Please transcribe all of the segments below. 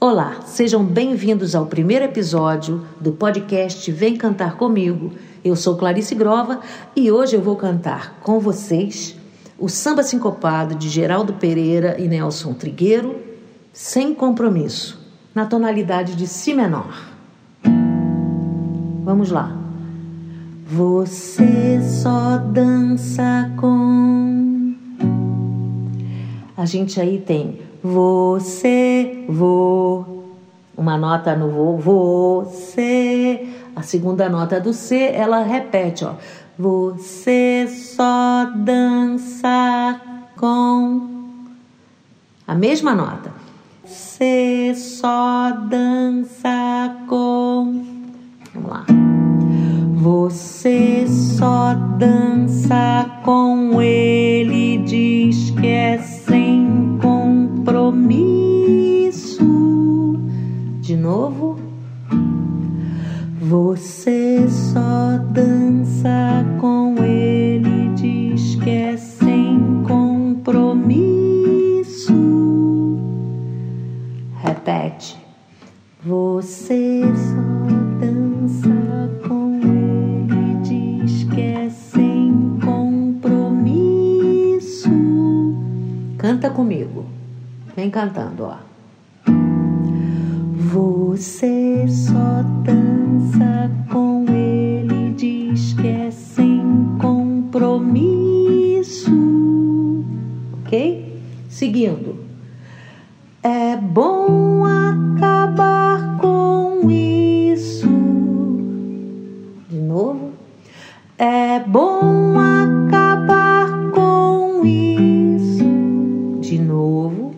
Olá, sejam bem-vindos ao primeiro episódio do podcast Vem Cantar Comigo. Eu sou Clarice Grova e hoje eu vou cantar com vocês o Samba Sincopado de Geraldo Pereira e Nelson Trigueiro, sem compromisso, na tonalidade de Si menor. Vamos lá. Você só dança com. A gente aí tem você, vou. Uma nota no vou, você. A segunda nota do C, ela repete, ó. Você só dança com. A mesma nota. Você só dança com. Vamos lá. Você só dança com ele, diz Você só dança com ele, diz que é sem compromisso. Repete. Você só dança com ele, diz que é sem compromisso. Canta comigo. Vem cantando, ó. Você só É bom acabar com isso. De novo.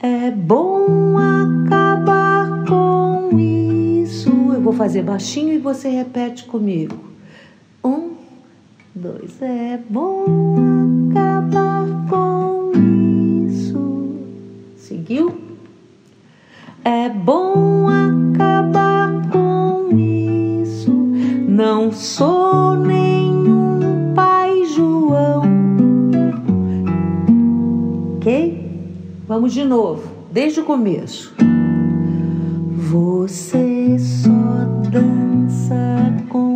É bom acabar com isso. Eu vou fazer baixinho e você repete comigo. Um, dois. É bom acabar Vamos de novo, desde o começo. Você só dança com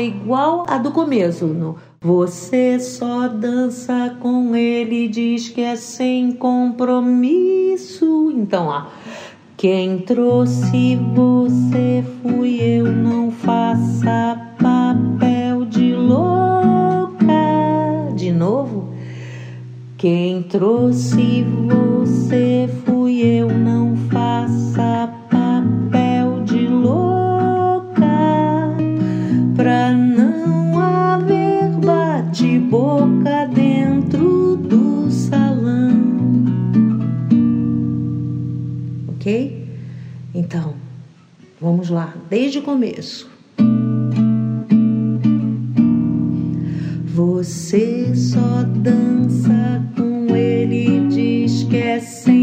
é igual a do começo. No você só dança com ele, diz que é sem compromisso. Então, ó. Quem trouxe você fui eu, não faça papel de louca. De novo. Quem trouxe você fui eu, não faça papel Ok? Então, vamos lá, desde o começo. Você só dança com ele, diz que é sem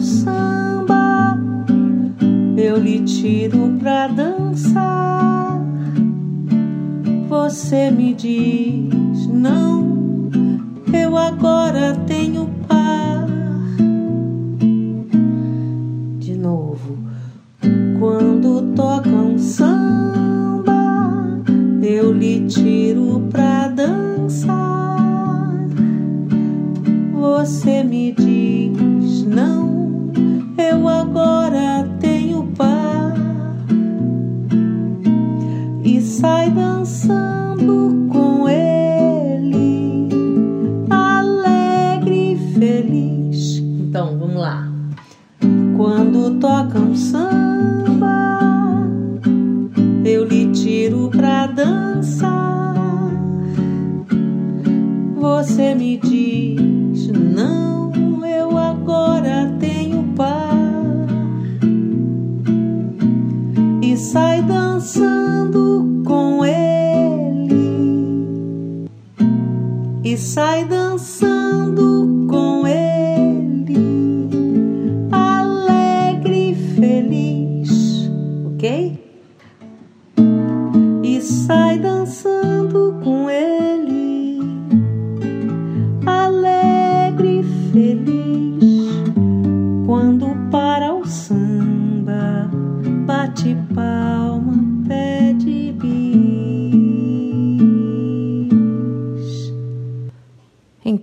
samba, eu lhe tiro pra dançar. Você me diz não, eu agora tenho dançando com ele, alegre e feliz. Então, vamos lá. Quando tocam samba, eu lhe tiro pra dançar. Você me diz não, sai dançando com ele. Alegre e feliz, ok? E sai dançando com ele. Alegre e feliz. Quando para o samba bate palma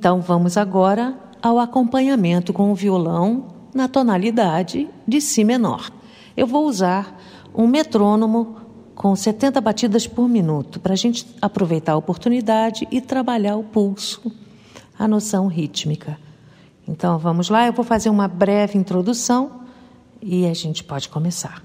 Então vamos agora ao acompanhamento com o violão na tonalidade de si menor. Eu vou usar um metrônomo com 70 batidas por minuto para a gente aproveitar a oportunidade e trabalhar o pulso, a noção rítmica. Então vamos lá, eu vou fazer uma breve introdução e a gente pode começar.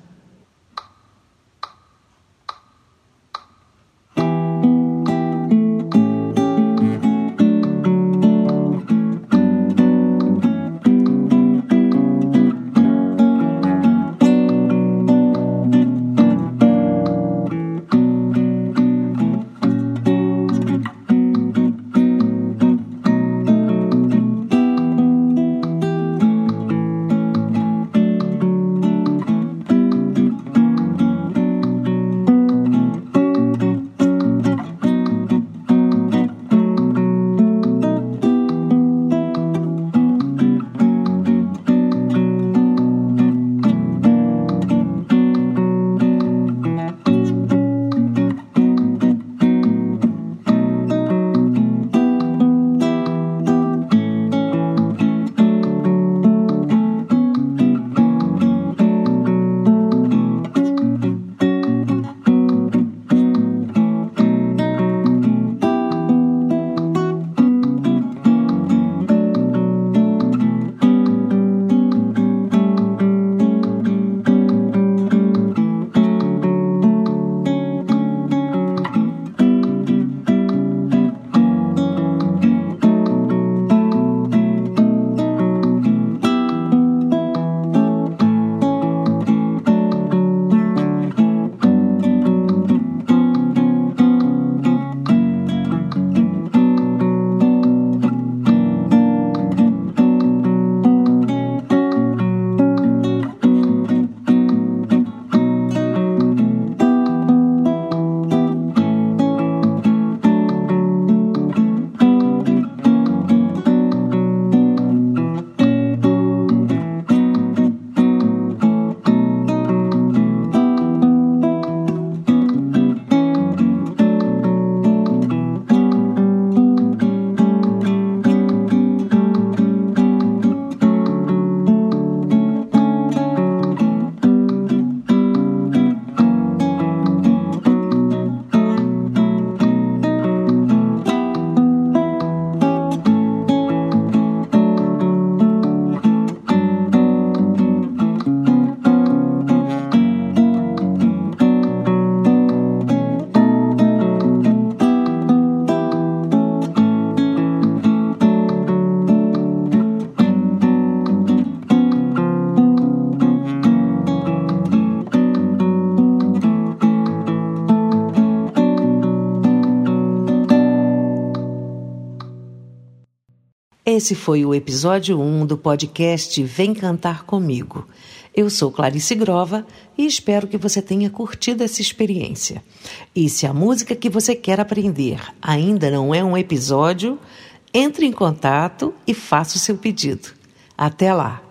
Esse foi o episódio 1 do podcast Vem Cantar Comigo. Eu sou Clarice Grova e espero que você tenha curtido essa experiência. E se a música que você quer aprender ainda não é um episódio, entre em contato e faça o seu pedido. Até lá!